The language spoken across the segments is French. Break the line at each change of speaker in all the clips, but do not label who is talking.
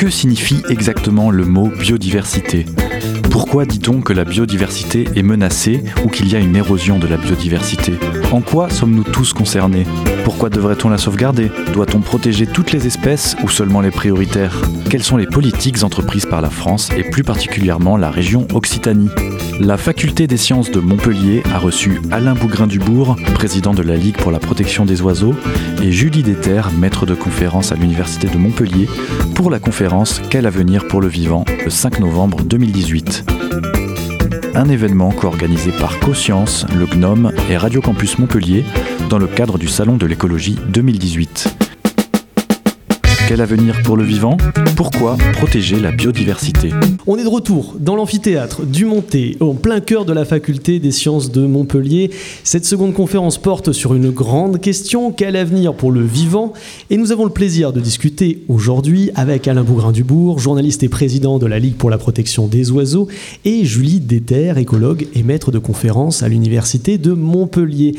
Que signifie exactement le mot biodiversité? Pourquoi dit-on que la biodiversité est menacée ou qu'il y a une érosion de la biodiversité? En quoi sommes-nous tous concernés? Pourquoi devrait-on la sauvegarder? Doit-on protéger toutes les espèces ou seulement les prioritaires? Quelles sont les politiques entreprises par la France et plus particulièrement la région Occitanie? La faculté des sciences de Montpellier a reçu Alain Bougrain-Dubourg, président de la Ligue pour la protection des oiseaux, et Julie Déter, maître de conférence à l'Université de Montpellier, pour la conférence Quel avenir pour le vivant le 5 novembre 2018 un événement co-organisé par CoScience, le GNOME et Radio Campus Montpellier dans le cadre du Salon de l'écologie 2018. Quel avenir pour le vivant? Pourquoi protéger la biodiversité?
On est de retour dans l'amphithéâtre du Monté, en plein cœur de la faculté des sciences de Montpellier. Cette seconde conférence porte sur une grande question, quel avenir pour le vivant? Et nous avons le plaisir de discuter aujourd'hui avec Alain Bougrain-Dubourg, journaliste et président de la Ligue pour la protection des oiseaux, et Julie Déter, écologue et maître de conférence à l'Université de Montpellier.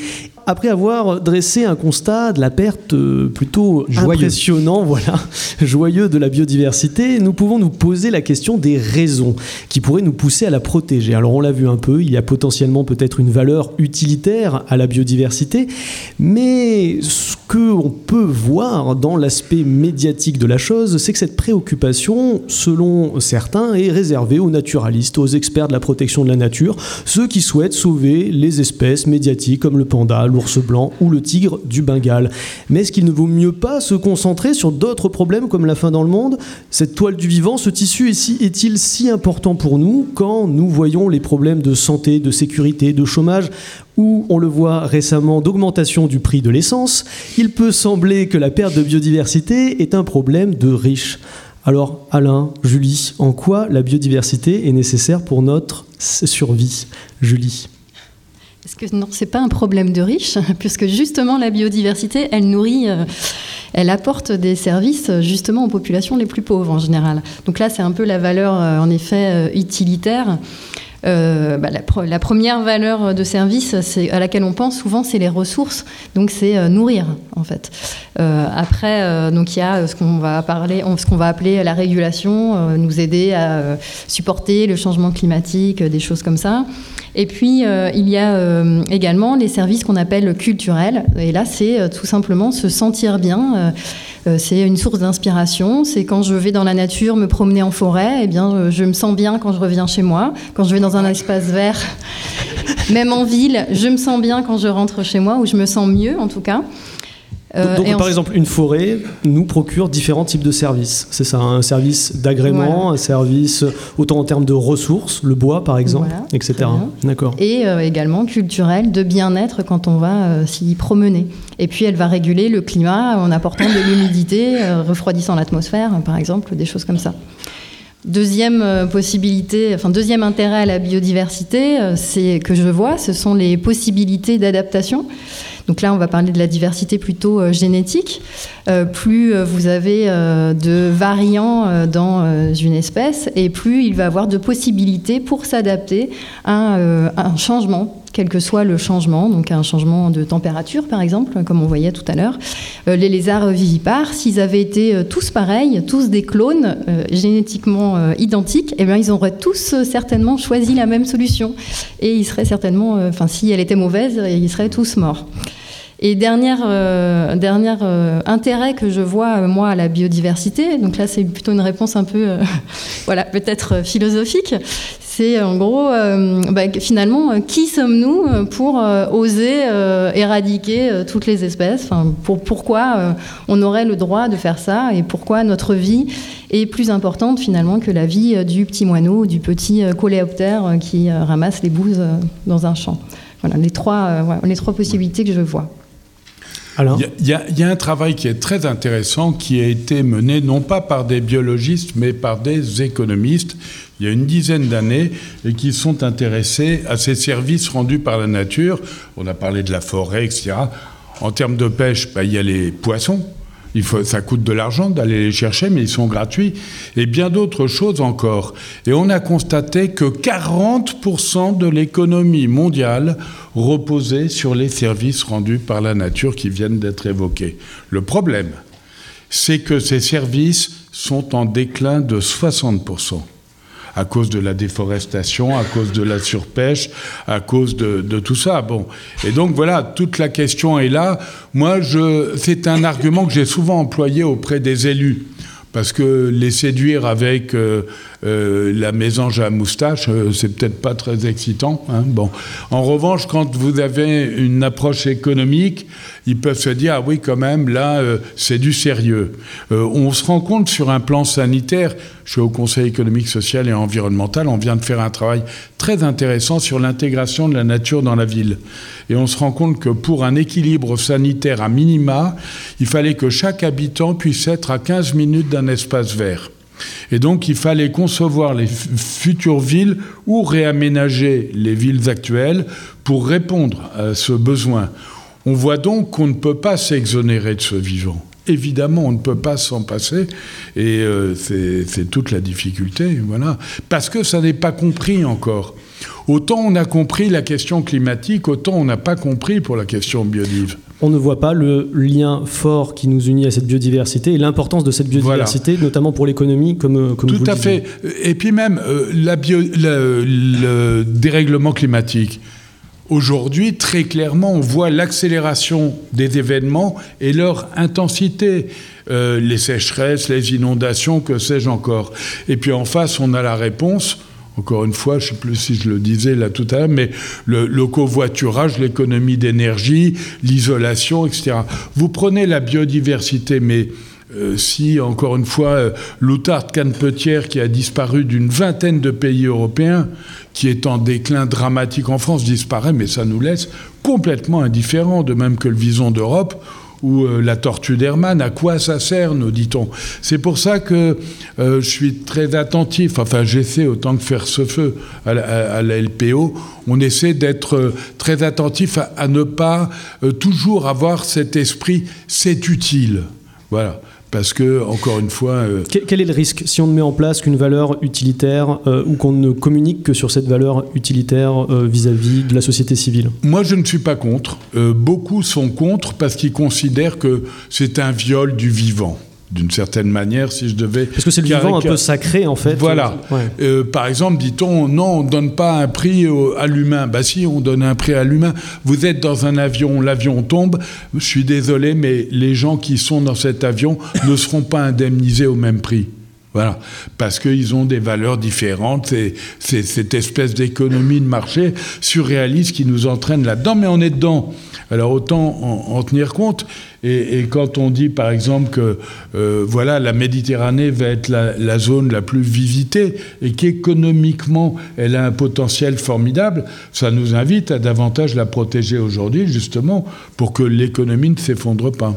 Après avoir dressé un constat de la perte euh, plutôt impressionnant, voilà, joyeux de la biodiversité, nous pouvons nous poser la question des raisons qui pourraient nous pousser à la protéger. Alors on l'a vu un peu, il y a potentiellement peut-être une valeur utilitaire à la biodiversité, mais ce qu'on peut voir dans l'aspect médiatique de la chose, c'est que cette préoccupation, selon certains, est réservée aux naturalistes, aux experts de la protection de la nature, ceux qui souhaitent sauver les espèces médiatiques comme le panda, l'ours ou le tigre du Bengale. Mais est-ce qu'il ne vaut mieux pas se concentrer sur d'autres problèmes comme la faim dans le monde? Cette toile du vivant, ce tissu est-il si important pour nous quand nous voyons les problèmes de santé, de sécurité, de chômage? Ou on le voit récemment d'augmentation du prix de l'essence, il peut sembler que la perte de biodiversité est un problème de riches. Alors Alain, Julie, en quoi la biodiversité est nécessaire pour notre survie? Julie
est-ce que non, c'est pas un problème de riches, puisque justement la biodiversité, elle nourrit, euh, elle apporte des services justement aux populations les plus pauvres en général. Donc là, c'est un peu la valeur, euh, en effet, euh, utilitaire. Euh, bah, la, première valeur de service à laquelle on pense souvent, c'est les ressources. Donc c'est euh, nourrir en fait. Euh, après, donc il y a ce qu'on va parler, ce qu'on va appeler la régulation, nous aider à supporter le changement climatique, des choses comme ça. Et puis, il y a également les services qu'on appelle culturels. Et là, c'est tout simplement se sentir bien. Euh, c'est une source d'inspiration. C'est quand je vais dans la nature, me promener en forêt, eh bien, euh, je me sens bien quand je reviens chez moi. Quand je vais dans un espace vert, même en ville, je me sens bien quand je rentre chez moi, ou je me sens mieux en tout cas.
Euh, donc, par exemple, une forêt nous procure différents types de services. C'est ça, un service d'agrément, un service autant en termes de ressources, le bois par exemple, etc.
D'accord. Et euh, également culturel, de bien-être quand on va euh, s'y promener. Et puis elle va réguler le climat en apportant de l'humidité, refroidissant l'atmosphère, par exemple, des choses comme ça. Deuxième possibilité, enfin deuxième intérêt à la biodiversité, c'est que je vois, ce sont les possibilités d'adaptation. Donc là, on va parler de la diversité plutôt euh, génétique. Euh, plus euh, vous avez de variants dans une espèce, et plus il va avoir de possibilités pour s'adapter à un changement quel que soit le changement, donc un changement de température par exemple, comme on voyait tout à l'heure. les lézards vivipares, s'ils avaient été tous pareils, tous des clones génétiquement identiques, eh bien, ils auraient tous certainement choisi la même solution. Et ils seraient certainement, enfin si elle était mauvaise, ils seraient tous morts. Et dernier euh, euh, intérêt que je vois, euh, moi, à la biodiversité, donc là, c'est plutôt une réponse un peu, voilà, peut-être philosophique, c'est en gros, bah, finalement, qui sommes-nous pour oser éradiquer toutes les espèces? Pourquoi on aurait le droit de faire ça et pourquoi notre vie est plus importante finalement que la vie du petit moineau, du petit coléoptère qui ramasse les bouses dans un champ? Voilà les trois, les trois possibilités que je vois.
Il y, a un travail qui est très intéressant qui a été mené non pas par des biologistes mais par des économistes il y a une dizaine d'années et qui sont intéressés à ces services rendus par la nature. On a parlé de la forêt, etc. En termes de pêche, bah, il y a les poissons il faut, ça coûte de l'argent d'aller les chercher, mais ils sont gratuits. Et bien d'autres choses encore. Et on a constaté que 40% de l'économie mondiale reposait sur les services rendus par la nature qui viennent d'être évoqués. Le problème, c'est que ces services sont en déclin de 60% à cause de la déforestation, à cause de la surpêche, à cause de, tout ça. Bon, et donc voilà, toute la question est là. Moi, c'est un argument que j'ai souvent employé auprès des élus parce que les séduire avec euh, euh, la mésange à moustache, euh, c'est peut-être pas très excitant. Hein. bon. En revanche, quand vous avez une approche économique, ils peuvent se dire ah oui quand même là c'est du sérieux. on se rend compte sur un plan sanitaire. Je suis au Conseil économique, social et environnemental. On vient de faire un travail très intéressant sur l'intégration de la nature dans la ville. Et on se rend compte que pour un équilibre sanitaire à minima, il fallait que chaque habitant puisse être à 15 minutes d'un espace vert. Et donc il fallait concevoir les futures villes ou réaménager les villes actuelles pour répondre à ce besoin. On voit donc qu'on ne peut pas s'exonérer de ce vivant. Évidemment, on ne peut pas s'en passer, et euh, c'est toute la difficulté, voilà. Parce que ça n'est pas compris encore. Autant on a compris la question climatique, autant on n'a pas compris pour la question biodive.
On ne voit pas le lien fort qui nous unit à cette biodiversité et l'importance de cette biodiversité, notamment pour l'économie, comme, comme
Tout à fait. Et puis même euh, la le dérèglement climatique. Aujourd'hui, très clairement, on voit l'accélération des événements et leur intensité. Euh, les sécheresses, les inondations, que sais-je encore. Et puis en face, on a la réponse encore une fois, je ne sais plus si je le disais là tout à l'heure, mais le, covoiturage, l'économie d'énergie, l'isolation, etc. Vous prenez la biodiversité, mais euh, si, encore une fois, euh, l'outarde canepetière qui a disparu d'une vingtaine de pays européens, qui est en déclin dramatique en France, disparaît, mais ça nous laisse complètement indifférents, de même que le vison d'Europe, ou euh, la tortue d'Hermann, à quoi ça sert, nous dit-on. C'est pour ça que euh, je suis très attentif, enfin j'essaie autant que faire ce feu à la, LPO, on essaie d'être euh, très attentif à, ne pas toujours avoir cet esprit c'est utile. Voilà. Parce que, encore une fois. Euh,
quel est le risque si on ne met en place qu'une valeur utilitaire euh, ou qu'on ne communique que sur cette valeur utilitaire euh, vis-à-vis de la société civile?
Moi, je ne suis pas contre. beaucoup sont contre parce qu'ils considèrent que c'est un viol du vivant d'une certaine manière, si je devais...
Parce que c'est le vivant un peu sacré, en fait.
Voilà. Euh, par exemple, dit-on, non, on ne donne pas un prix à l'humain. Bah si, on donne un prix à l'humain. Vous êtes dans un avion, l'avion tombe, je suis désolé, mais les gens qui sont dans cet avion ne seront pas indemnisés au même prix. Voilà, parce qu'ils ont des valeurs différentes. C'est cette espèce d'économie de marché surréaliste qui nous entraîne là-dedans, mais on est dedans. Alors autant en, tenir compte. Et, quand on dit, par exemple, que euh, voilà, la Méditerranée va être la, zone la plus visitée et qu'économiquement elle a un potentiel formidable, ça nous invite à davantage la protéger aujourd'hui, justement, pour que l'économie ne s'effondre pas.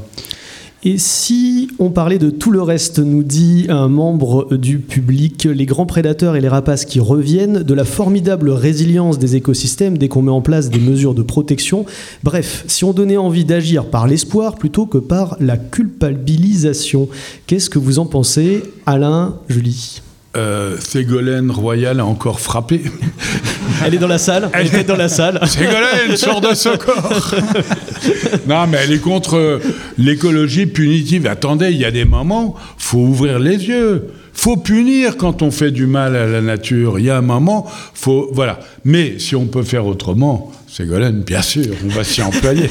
Et si on parlait de tout le reste, nous dit un membre du public, les grands prédateurs et les rapaces qui reviennent, de la formidable résilience des écosystèmes dès qu'on met en place des mesures de protection, bref, si on donnait envie d'agir par l'espoir plutôt que par la culpabilisation, qu'est-ce que vous en pensez, Alain, Julie?
Euh, Ségolène Royal a encore frappé.
Elle est dans la salle. Elle, est dans la salle.
Ségolène, sort de ce corps. non, mais elle est contre l'écologie punitive. Attendez, il y a des moments, faut ouvrir les yeux. Faut punir quand on fait du mal à la nature. Il y a un moment, faut voilà. Mais si on peut faire autrement, Ségolène, bien sûr, on va s'y employer.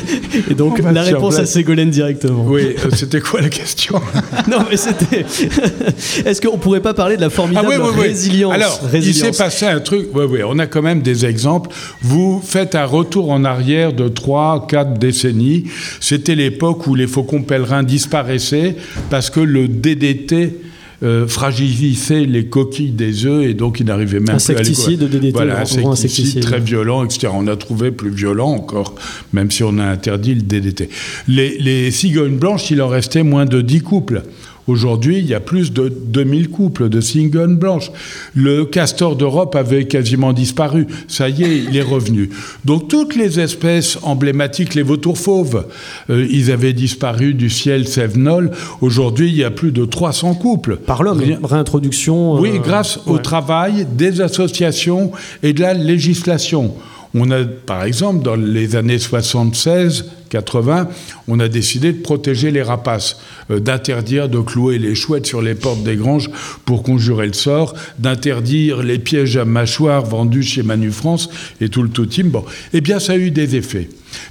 Et donc, la réponse à Ségolène directement.
Oui, euh, c'était quoi la question?
Non, mais c'était. Est-ce qu'on pourrait pas parler de la formidable ah, oui, oui, résilience
Alors, il s'est passé un truc. Oui, oui, on a quand même des exemples. Vous faites un retour en arrière de 3, 4 décennies. C'était l'époque où les faucons pèlerins disparaissaient parce que le DDT euh, fragilisait les coquilles des œufs et donc il n'arrivait même
plus à les... de DDT,
voilà, insecticide, très violent, etc. On a trouvé plus violent encore, même si on a interdit le DDT. Les, les cigognes blanches, il en restait moins de 10 couples. Aujourd'hui, il y a plus de 2000 couples de cigognes blanches. Le castor d'Europe avait quasiment disparu. Ça y est, il est revenu. Donc toutes les espèces emblématiques, les vautours fauves, euh, ils avaient disparu du ciel sévenol. Aujourd'hui, il y a plus de 300 couples.
Par l'homme, réintroduction.
Oui, euh, grâce au travail des associations et de la législation On a, par exemple, dans les années 76, 80, on a décidé de protéger les rapaces, euh, d'interdire de clouer les chouettes sur les portes des granges pour conjurer le sort, d'interdire les pièges à mâchoires vendus chez Manu France et tout le tout. Bon, eh bien, ça a eu des effets.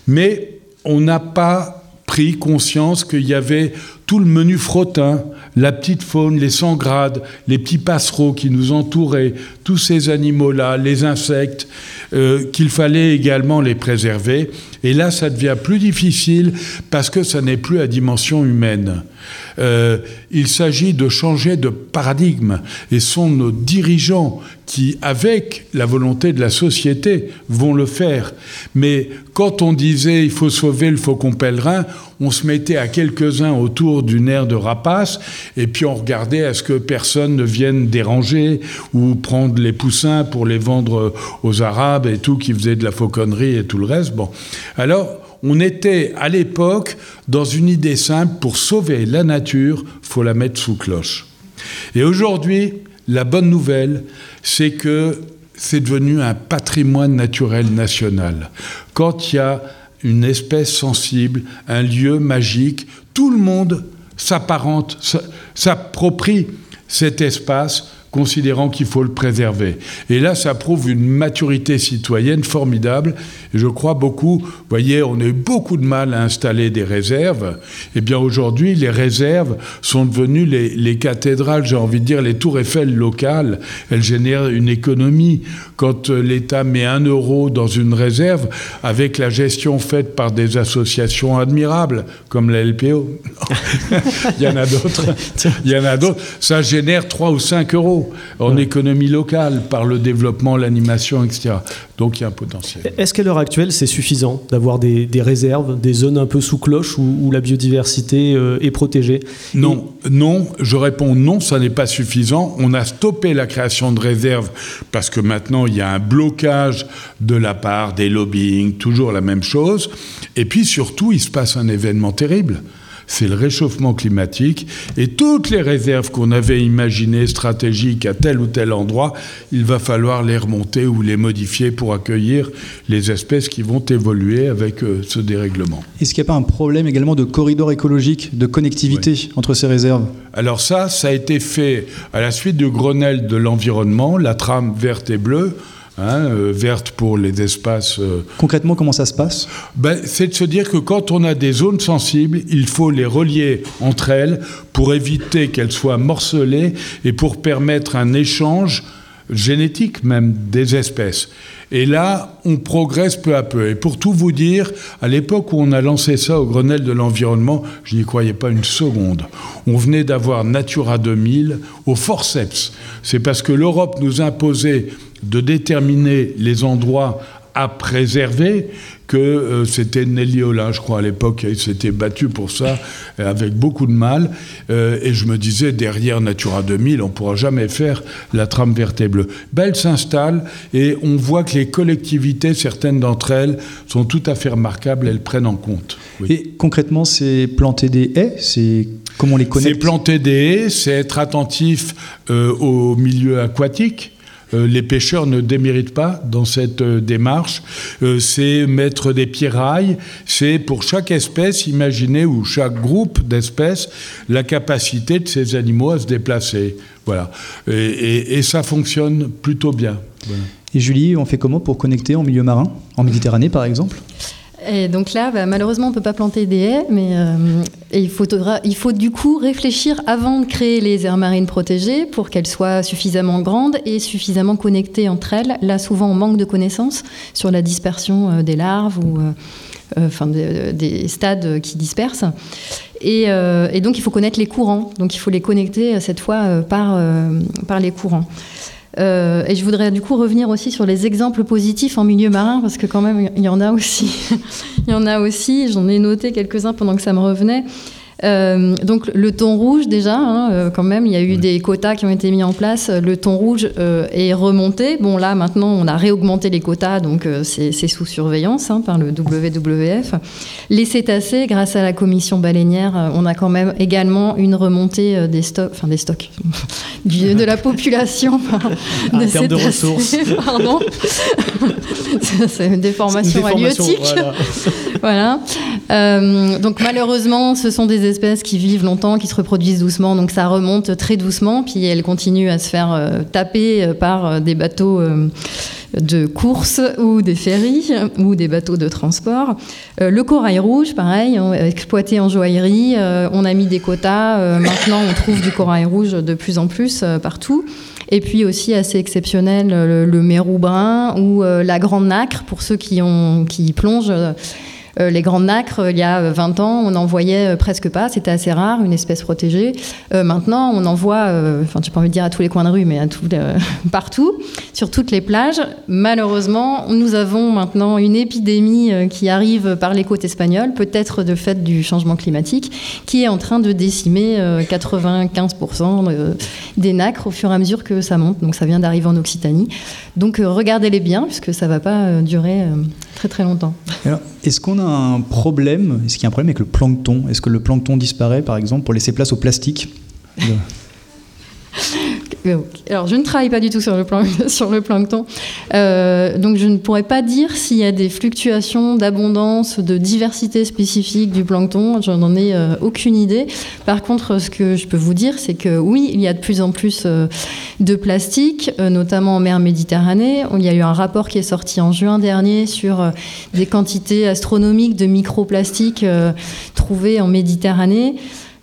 Mais on n'a pas pris conscience qu'il y avait tout le menu frottin, la petite faune, les sangrades, les petits passereaux qui nous entouraient, tous ces animaux-là, les insectes, euh, qu'il fallait également les préserver. Et là, ça devient plus difficile parce que ça n'est plus à dimension humaine. Euh, il s'agit de changer de paradigme et sont nos dirigeants qui, avec la volonté de la société, vont le faire. Mais quand on disait il faut sauver le faucon pèlerin, on se mettait à quelques-uns autour d'une aire de rapace et puis on regardait à ce que personne ne vienne déranger ou prendre les poussins pour les vendre aux Arabes et tout qui faisaient de la fauconnerie et tout le reste. Bon, alors on était à l'époque dans une idée simple pour sauver la nature, faut la mettre sous cloche. Et aujourd'hui, la bonne nouvelle, c'est que c'est devenu un patrimoine naturel national. Quand il y a une espèce sensible, un lieu magique, tout le monde s'apparente, s'approprie cet espace considérant qu'il faut le préserver. Et là, ça prouve une maturité citoyenne formidable. Et je crois beaucoup, vous voyez, on a eu beaucoup de mal à installer des réserves. Eh bien, aujourd'hui, les réserves sont devenues les, cathédrales, j'ai envie de dire, les tours Eiffel locales. Elles génèrent une économie. Quand euh, l'État met un euro dans une réserve, avec la gestion faite par des associations admirables, comme la LPO, il y en a d'autres, il y en a d'autres, ça génère 3 ou 5 euros en économie locale par le développement, l'animation, etc. Donc il y a un potentiel.
Est-ce qu'à l'heure actuelle, c'est suffisant d'avoir des, réserves, des zones un peu sous cloche où, la biodiversité euh, est protégée?
Non, non, je réponds non, ça n'est pas suffisant. On a stoppé la création de réserves parce que maintenant il y a un blocage de la part des lobbying, toujours la même chose. Et puis surtout, il se passe un événement terrible c'est le réchauffement climatique. Et toutes les réserves qu'on avait imaginées stratégiques à tel ou tel endroit, il va falloir les remonter ou les modifier pour accueillir les espèces qui vont évoluer avec euh, ce dérèglement.
Est-ce qu'il n'y a pas un problème également de corridor écologique, de connectivité entre ces réserves?
Alors ça, ça a été fait à la suite du Grenelle de l'environnement, la trame verte et bleue. Hein, euh, verte pour les espaces. Euh,
Concrètement, comment ça se passe?
Ben, C'est de se dire que quand on a des zones sensibles, il faut les relier entre elles pour éviter qu'elles soient morcelées et pour permettre un échange génétique même des espèces. Et là, on progresse peu à peu. Et pour tout vous dire, à l'époque où on a lancé ça au Grenelle de l'environnement, je n'y croyais pas une seconde. On venait d'avoir Natura 2000 au forceps. C'est parce que l'Europe nous imposait de déterminer les endroits à préserver que euh, c'était Nelly Olin, je crois, à l'époque, il s'était battu pour ça avec beaucoup de mal. Euh, et je me disais, derrière Natura 2000, on ne pourra jamais faire la trame verte et bleue. Ben, elle s'installe et on voit que les collectivités, certaines d'entre elles, sont tout à fait remarquables, elles prennent en compte.
Et concrètement, c'est planter des haies C'est comment on les connaît
C'est planter des haies, c'est être attentif euh, au milieu aquatique. Euh, les pêcheurs ne déméritent pas dans cette euh, démarche. Euh, c'est mettre des pierrailles, c'est pour chaque espèce imaginer, ou chaque groupe d'espèces, la capacité de ces animaux à se déplacer. Voilà. Et, ça fonctionne plutôt bien.
Et Julie, on fait comment pour connecter en milieu marin, en Méditerranée par exemple?
Et donc là, bah, malheureusement, on ne peut pas planter des haies, mais euh, il, faut du coup réfléchir avant de créer les aires marines protégées pour qu'elles soient suffisamment grandes et suffisamment connectées entre elles. Là, souvent, on manque de connaissances sur la dispersion euh, des larves ou euh, des, stades qui dispersent. Et, donc, il faut connaître les courants. Donc, il faut les connecter cette fois par les courants. Euh, et je voudrais du coup revenir aussi sur les exemples positifs en milieu marin, parce que quand même, il y en a aussi. il y en a aussi, j'en ai noté quelques-uns pendant que ça me revenait. Euh, donc le thon rouge déjà, hein, euh, quand même, il y a eu des quotas qui ont été mis en place. Le thon rouge euh, est remonté. Bon là maintenant on a réaugmenté les quotas, donc c'est sous surveillance hein, par le WWF. Les cétacés, grâce à la commission baleinière, on a quand même également une remontée des stocks, enfin des stocks, de la population
ah, de cétacés. De ressources.
Pardon. c'est une déformation, halieutique. Voilà. voilà. donc malheureusement, ce sont des espèces qui vivent longtemps, qui se reproduisent doucement, donc ça remonte très doucement, puis elles continuent à se faire euh, taper euh, par euh, des bateaux de course ou des ferries ou des bateaux de transport. le corail rouge, pareil, exploité en joaillerie, on a mis des quotas, maintenant on trouve du corail rouge de plus en plus partout. Et puis aussi assez exceptionnel, le, mérou brun ou la grande nacre, pour ceux qui, ont, qui plongent. Euh, les grandes nacres, il y a 20 ans, on n'en voyait euh, presque pas, c'était assez rare, une espèce protégée. Euh, maintenant, on en voit, enfin, j'ai pas envie de dire à tous les coins de rue, mais partout, sur toutes les plages. Malheureusement, nous avons maintenant une épidémie qui arrive par les côtes espagnoles, peut-être de fait du changement climatique, qui est en train de décimer 95% des nacres au fur et à mesure que ça monte. Donc ça vient d'arriver en Occitanie. Donc regardez-les bien, puisque ça ne va pas durer très très longtemps.
Est-ce qu'on a un problème Est-ce qu'il y a un problème avec le plancton? Est-ce que le plancton disparaît, par exemple, pour laisser place au plastique?
Alors, je ne travaille pas du tout sur le, plan, sur le plancton, euh, donc je ne pourrais pas dire s'il y a des fluctuations d'abondance, de diversité spécifique du plancton. Je n'en ai euh, aucune idée. Par contre, ce que je peux vous dire, c'est que oui, il y a de plus en plus euh, de plastique, notamment en mer Méditerranée. Il y a eu un rapport qui est sorti en juin dernier sur des quantités astronomiques de microplastiques trouvés en Méditerranée.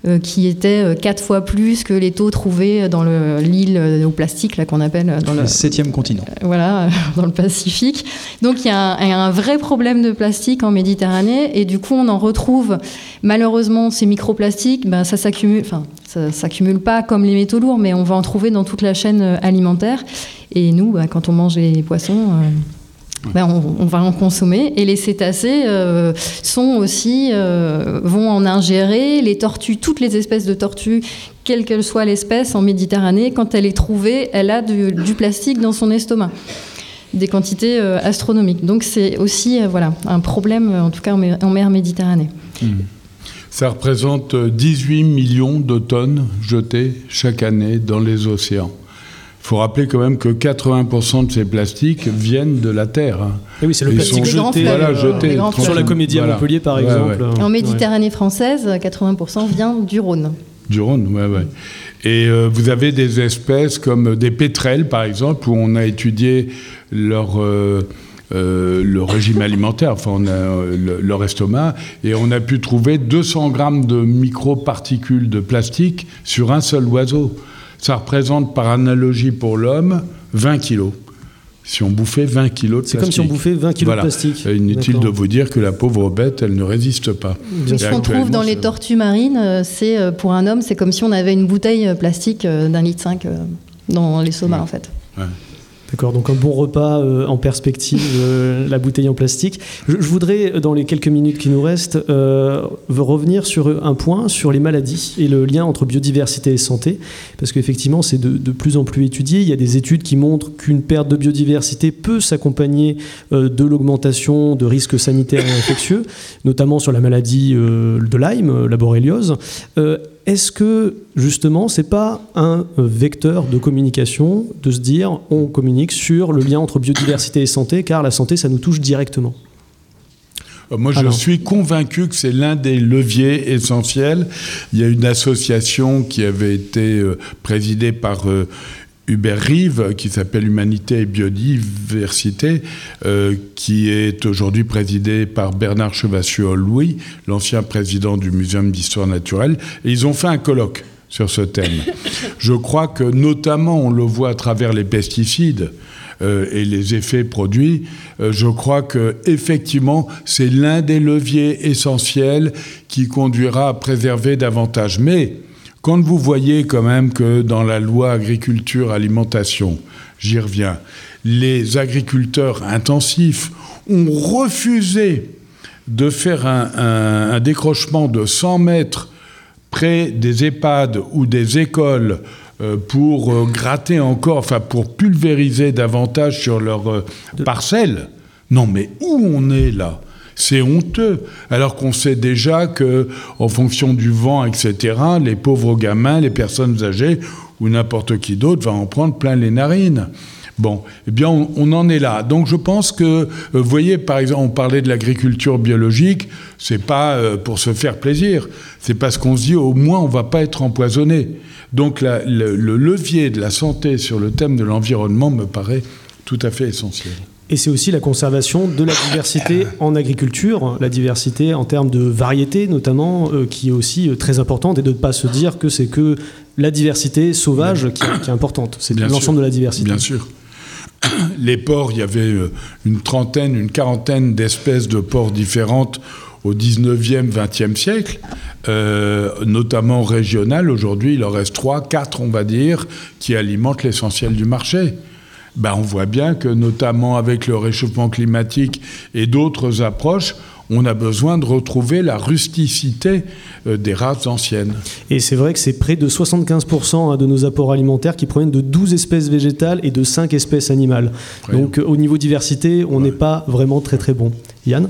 Euh, qui était euh, quatre fois plus que les taux trouvés dans l'île euh, au plastique, là qu'on appelle dans
le, septième continent.
voilà, dans le Pacifique. Donc il y, a un, vrai problème de plastique en Méditerranée, et du coup on en retrouve malheureusement ces microplastiques, ben, ça s'accumule, enfin ça s'accumule pas comme les métaux lourds, mais on va en trouver dans toute la chaîne alimentaire. Et nous, ben, quand on mange les poissons ben, on, va en consommer. Et les cétacés euh, sont aussi, euh, vont en ingérer. Les tortues, toutes les espèces de tortues, quelle que soit l'espèce en Méditerranée, quand elle est trouvée, elle a du, plastique dans son estomac. Des quantités euh, astronomiques. Donc c'est aussi voilà, un problème, en tout cas en mer, Méditerranée.
Mmh. Ça représente 18 millions de tonnes jetées chaque année dans les océans. Il faut rappeler quand même que 80% de ces plastiques viennent de la Terre. Hein.
Et oui, c'est le plastique jeté, voilà, jeté sur la comédie à Montpellier, par exemple.
En Méditerranée française, 80% vient du Rhône.
Du Rhône, oui, oui. Et euh, vous avez des espèces comme des pétrels, par exemple, où on a étudié leur... Euh, euh, le régime alimentaire, enfin on a, leur estomac, et on a pu trouver 200 grammes de microparticules de plastique sur un seul oiseau ça représente par analogie pour l'homme 20 kilos. Si on bouffait 20 kilos de plastique.
C'est comme si on bouffait 20 kilos de plastique.
Inutile de vous dire que la pauvre bête, elle ne résiste pas.
ce qu'on trouve dans les tortues marines, euh, c'est euh, pour un homme, c'est comme si on avait une bouteille euh, plastique d'un litre 5 dans les somas, en fait.
D'accord, donc un bon repas euh, en perspective, euh, la bouteille en plastique. Je, voudrais, dans les quelques minutes qui nous restent, euh, revenir sur un point, sur les maladies et le lien entre biodiversité et santé, parce qu'effectivement, c'est de, plus en plus étudié. Il y a des études qui montrent qu'une perte de biodiversité peut s'accompagner de l'augmentation de risques sanitaires et infectieux, notamment sur la maladie de Lyme, la borréliose. Est-ce que justement, c'est pas un vecteur de communication de se dire on communique sur le lien entre biodiversité et santé, car la santé, ça nous touche directement?
Euh, moi, je suis convaincu que c'est l'un des leviers essentiels. Il y a une association qui avait été euh, présidée par euh, Hubert Rive, qui s'appelle Humanité et Biodiversité, euh, qui est aujourd'hui présidé par Bernard Chevassieux-Louis, l'ancien président du Muséum d'histoire naturelle. Et ils ont fait un colloque sur ce thème. Je crois que notamment, on le voit à travers les pesticides, euh, et les effets produits, euh, je crois que effectivement c'est l'un des leviers essentiels qui conduira à préserver davantage. Mais quand vous voyez quand même que dans la loi agriculture-alimentation, j'y reviens, les agriculteurs intensifs ont refusé de faire un, décrochement de 100 mètres près des EHPAD ou des écoles euh, pour euh, gratter encore, enfin pour pulvériser davantage sur leur euh, parcelle. Non, mais où on est là? C'est honteux, alors qu'on sait déjà que, en fonction du vent, etc., les pauvres gamins, les personnes âgées ou n'importe qui d'autre va en prendre plein les narines. Bon, eh bien, on, en est là. Donc, je pense que, vous voyez, par exemple, on parlait de l'agriculture biologique, c'est pas pour se faire plaisir, c'est parce qu'on se dit, au moins, on va pas être empoisonné. Donc le, levier de la santé sur le thème de l'environnement me paraît tout à fait essentiel.
Et c'est aussi la conservation de la diversité en agriculture, la diversité en termes de variété notamment, euh, qui est aussi euh, très importante, et de ne pas se dire que c'est que la diversité sauvage qui, est importante. C'est l'ensemble de la diversité.
Bien sûr. Les porcs, il y avait euh, une trentaine, une quarantaine d'espèces de porcs différentes au 19e, 20e siècle, euh, notamment régionales. Aujourd'hui, il en reste 3, 4, on va dire, qui alimentent l'essentiel du marché. Ben, on voit bien que, notamment avec le réchauffement climatique et d'autres approches, on a besoin de retrouver la rusticité euh, des races anciennes.
Et c'est vrai que c'est près de 75% hein, de nos apports alimentaires qui proviennent de 12 espèces végétales et de 5 espèces animales. Donc au niveau diversité, on n'est pas vraiment très très bon. Yann?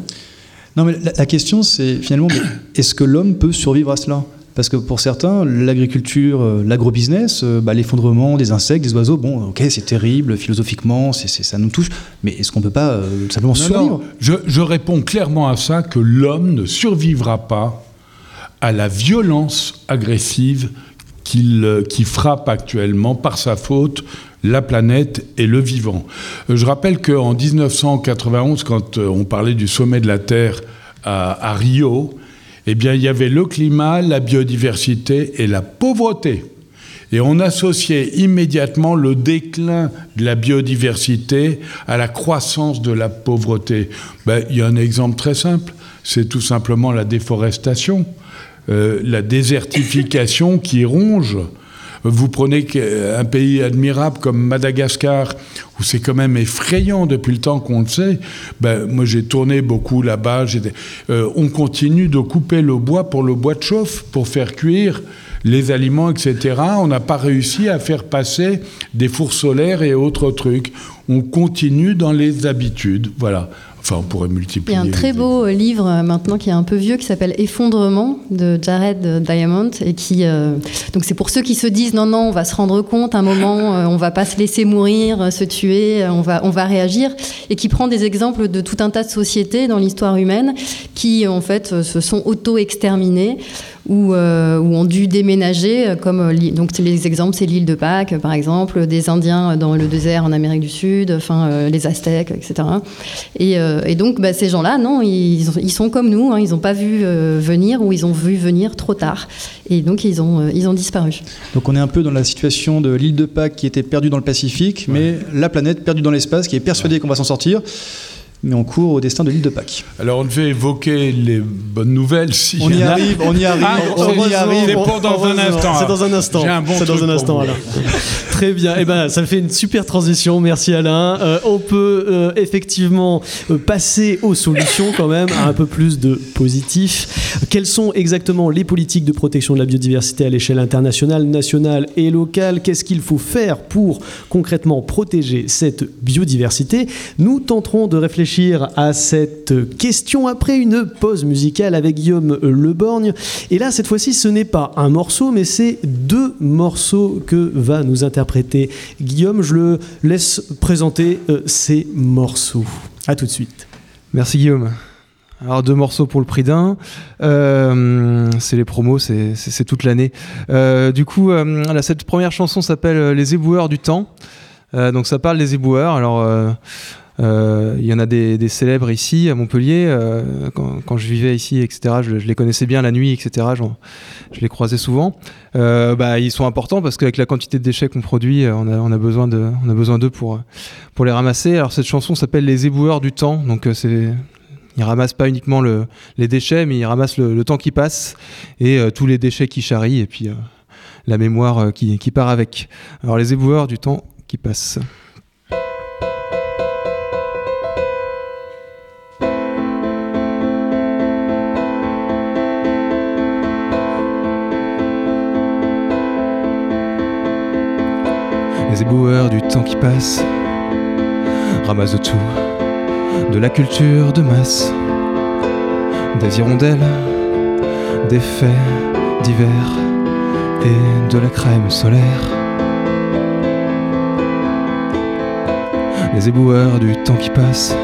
Non, mais la, question, c'est finalement, est-ce que l'homme peut survivre à cela? Parce que pour certains, l'agriculture, euh, l'agrobusiness, euh, bah, l'effondrement des insectes, des oiseaux, bon, ok, c'est terrible, philosophiquement, ça nous touche, mais est-ce qu'on ne peut pas euh, simplement survivre?
je, je, réponds clairement à ça que l'homme ne survivra pas à la violence agressive qu'il, qui frappe actuellement par sa faute la planète et le vivant. Euh, je rappelle qu'en 1991, quand euh, on parlait du sommet de la Terre à, Rio, eh bien, il y avait le climat, la biodiversité et la pauvreté. Et on associait immédiatement le déclin de la biodiversité à la croissance de la pauvreté. Ben, il y a un exemple très simple, c'est tout simplement la déforestation, euh, la désertification qui ronge vous prenez un pays admirable comme Madagascar, où c'est quand même effrayant depuis le temps qu'on le sait. Ben, moi, j'ai tourné beaucoup là-bas. Euh, on continue de couper le bois pour le bois de chauffe, pour faire cuire les aliments, etc. On n'a pas réussi à faire passer des fours solaires et autres trucs. On continue dans les habitudes. Voilà. Enfin, on pourrait multiplier.
Il y a un très beau euh, livre euh, maintenant qui est un peu vieux qui s'appelle Effondrement de Jared Diamond et qui euh, donc c'est pour ceux qui se disent non non on va se rendre compte un moment on va pas se laisser mourir se tuer on va on va réagir et qui prend des exemples de tout un tas de sociétés dans l'histoire humaine qui en fait se sont auto exterminées ou, euh, ont dû déménager, euh, comme euh, donc les exemples, c'est l'île de Pâques, par exemple, des Indiens dans le désert en Amérique du Sud, enfin les Aztèques, etc. Et, donc bah, ces gens-là, non, ils, ils, sont comme nous, hein, ils n'ont pas vu venir ou ils ont vu venir trop tard, et donc ils ont, ils ont disparu.
Donc on est un peu dans la situation de l'île de Pâques qui était perdue dans le Pacifique, mais la planète perdue dans l'espace qui est persuadée qu'on va s'en sortir mais on court au destin de l'île de Pâques.
Alors on devait évoquer les bonnes nouvelles.
Si on, y arrive, on y arrive, ah, on y arrive.
C'est dans un instant.
C'est dans un instant. C'est dans un instant, Alain. Très bien. Et eh ben, ça fait une super transition. Merci Alain. Euh, on peut euh, effectivement euh, passer aux solutions quand même, à un peu plus de positif. Quelles sont exactement les politiques de protection de la biodiversité à l'échelle internationale, nationale et locale? Qu'est-ce qu'il faut faire pour concrètement protéger cette biodiversité? Nous tenterons de réfléchir à cette question après une pause musicale avec Guillaume Leborgne. Et là, cette fois-ci, ce n'est pas un morceau, mais c'est deux morceaux que va nous interpréter Guillaume. Je le laisse présenter euh, morceaux. A tout de suite.
Merci Guillaume. Alors deux morceaux pour le prix d'un, euh, c'est les promos, c'est toute l'année. Euh, du coup, cette première chanson s'appelle Les éboueurs du temps. donc ça parle des éboueurs. Alors euh, il y en a des, célèbres ici à Montpellier. Euh, quand, je vivais ici, etc., je, les connaissais bien la nuit, etc. Je les croisais souvent. Euh, bah, ils sont importants parce qu'avec la quantité de déchets qu'on produit, on a, besoin d'eux pour les ramasser. Alors cette chanson s'appelle Les éboueurs du temps. Donc c'est ils ramassent pas uniquement le, les déchets, mais ils ramassent le, temps qui passe et tous les déchets qui charrient et puis la mémoire qui, qui part avec. Alors les éboueurs du temps qui passe. Les éboueurs du temps qui passe ramassent de tout, de la culture de masse, des hirondelles, des faits divers et de la crème solaire. Les éboueurs du temps qui passe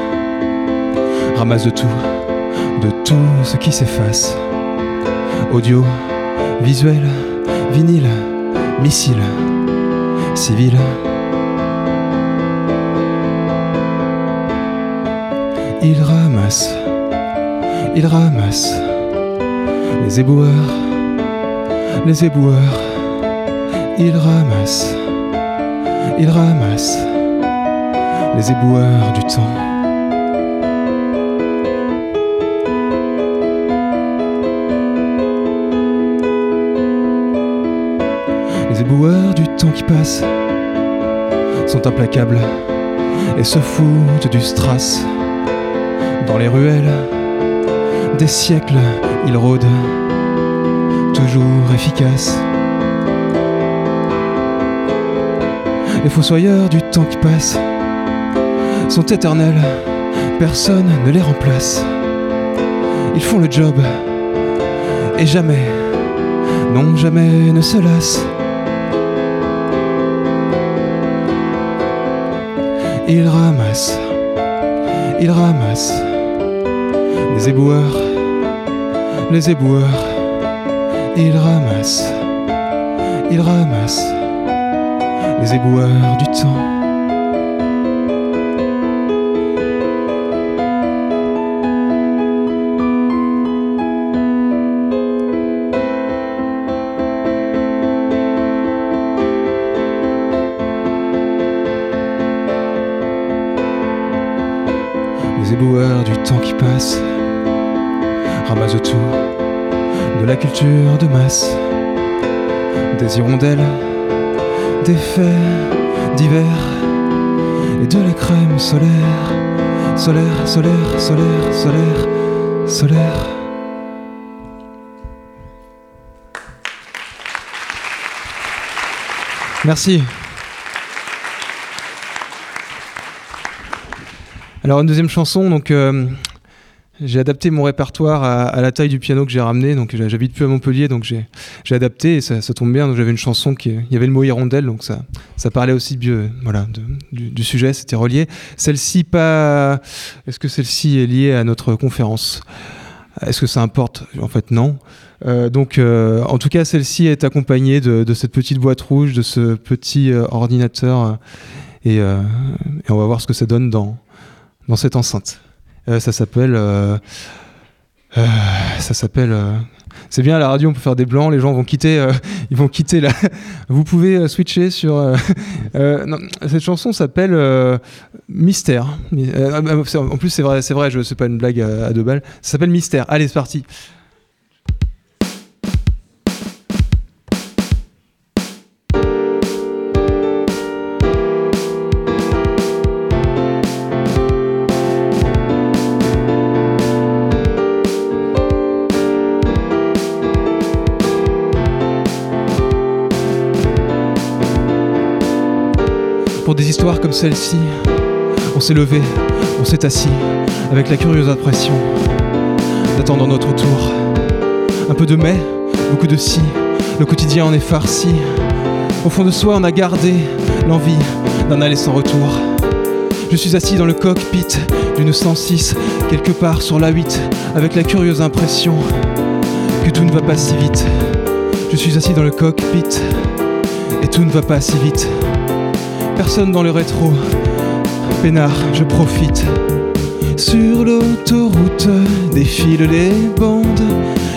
ramassent de tout, de tout ce qui s'efface. Audio, visuel, vinyle, missile, civil. Il ramasse, il ramasse les éboueurs, les éboueurs. Il ramasse, il ramasse les éboueurs du temps. Les éboueurs du temps qui passe sont implacables et se foutent du strass. Dans les ruelles, des siècles, ils rôdent, toujours efficaces. Les fossoyeurs du temps qui passe sont éternels, personne ne les remplace. Ils font le job et jamais, non jamais ne se lassent. Ils ramassent, ils ramassent les éboueurs, les éboueurs. Ils ramassent, ils ramassent les éboueurs du temps. Du temps qui passe ramassent tout, de la culture de masse, des hirondelles, des faits divers et de la crème solaire, solaire, solaire, solaire, solaire, solaire. Merci. Alors une deuxième chanson, donc euh, j'ai adapté mon répertoire à, la taille du piano que j'ai ramené. Donc j'habite plus à Montpellier, donc j'ai adapté et ça, tombe bien. Donc j'avais une chanson qui, il y avait le mot hirondelle, donc ça ça parlait aussi bien, voilà, du, sujet, c'était relié. Celle-ci pas. Est-ce que celle-ci est liée à notre conférence? Est-ce que ça importe? En fait, non. Euh, donc, euh, en tout cas, celle-ci est accompagnée de, cette petite boîte rouge, de ce petit ordinateur, et, et on va voir ce que ça donne dans dans cette enceinte. Euh, ça s'appelle. euh, euh, ça s'appelle. c'est bien à la radio, on peut faire des blancs. Les gens vont quitter. ils vont quitter la. Vous pouvez switcher sur. cette chanson s'appelle Mystère. En plus, c'est vrai, c'est vrai. Je c'est pas une blague à deux balles. Ça s'appelle Mystère. Allez, c'est parti. Celle-ci, on s'est levé, on s'est assis, avec la curieuse impression d'attendre notre tour. Un peu de mais, beaucoup de si, le quotidien en est farci. Au fond de soi, on a gardé l'envie d'un aller sans retour. Je suis assis dans le cockpit d'une 106, quelque part sur la 8, avec la curieuse impression que tout ne va pas si vite. Je suis assis dans le cockpit et tout ne va pas si vite. Dans le rétro. Peinard, je profite. Sur l'autoroute défilent les bandes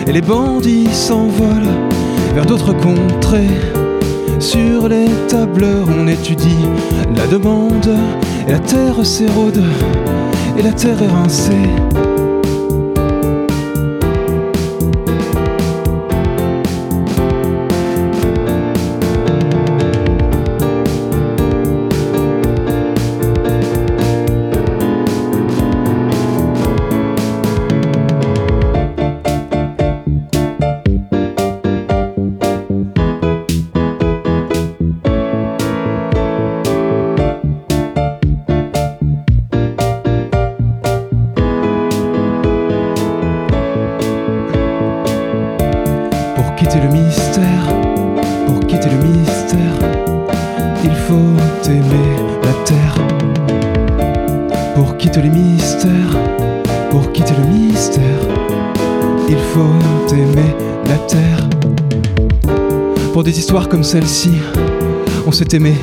et les bandits s'envolent vers d'autres contrées. Sur les tableurs, on étudie la demande et la terre s'érode et la terre est rincée. Pour quitter les mystères, pour quitter le mystère. Il faut aimer la terre. Pour des histoires comme celle-ci, on s'est aimé,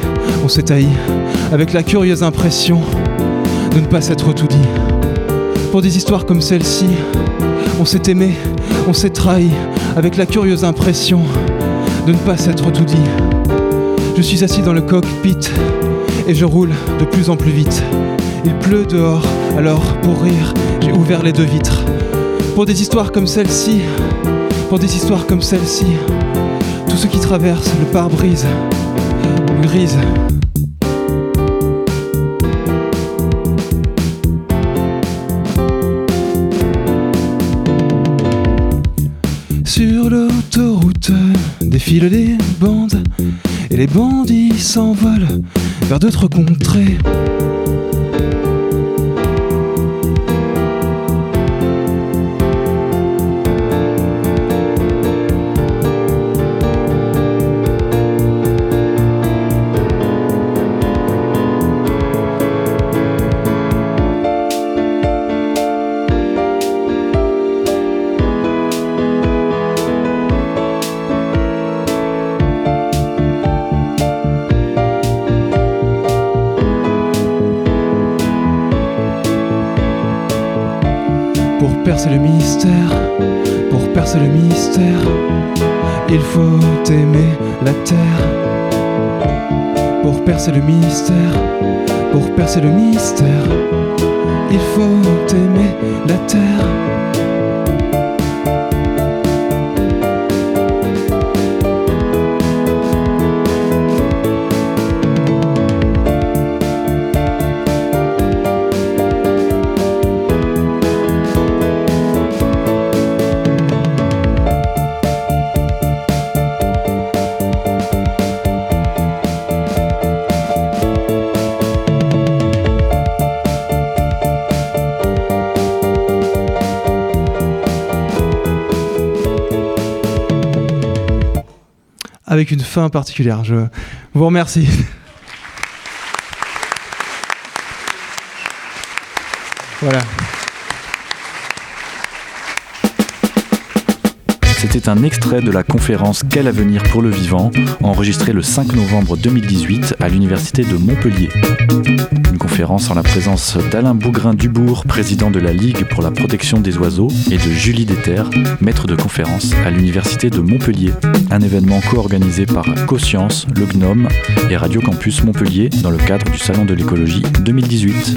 on s'est haï, avec la curieuse impression de ne pas s'être tout dit. Pour des histoires comme celle-ci, on s'est aimé, on s'est trahi, avec la curieuse impression de ne pas s'être tout dit. Je suis assis dans le cockpit et je roule de plus en plus vite. Il pleut dehors, alors pour rire, j'ai ouvert les deux vitres. Pour des histoires comme celle-ci, pour des histoires comme celle-ci, tout ce qui traverse le pare-brise, grise. Sur l'autoroute défilent des bandes et les bandits s'envolent vers d'autres contrées. Percer percer le mystère, pour percer le mystère, il faut aimer la terre. Avec une fin particulière. Je vous remercie. voilà.
C'était un extrait de la conférence Quel avenir pour le vivant, enregistrée le 5 novembre 2018 à l'Université de Montpellier. Une conférence en la présence d'Alain Bougrain-Dubourg, président de la Ligue pour la protection des oiseaux, et de Julie Déter, maître de conférence à l'Université de Montpellier. Un événement co-organisé par CoScience, le Gnome et Radio Campus Montpellier dans le cadre du Salon de l'écologie 2018.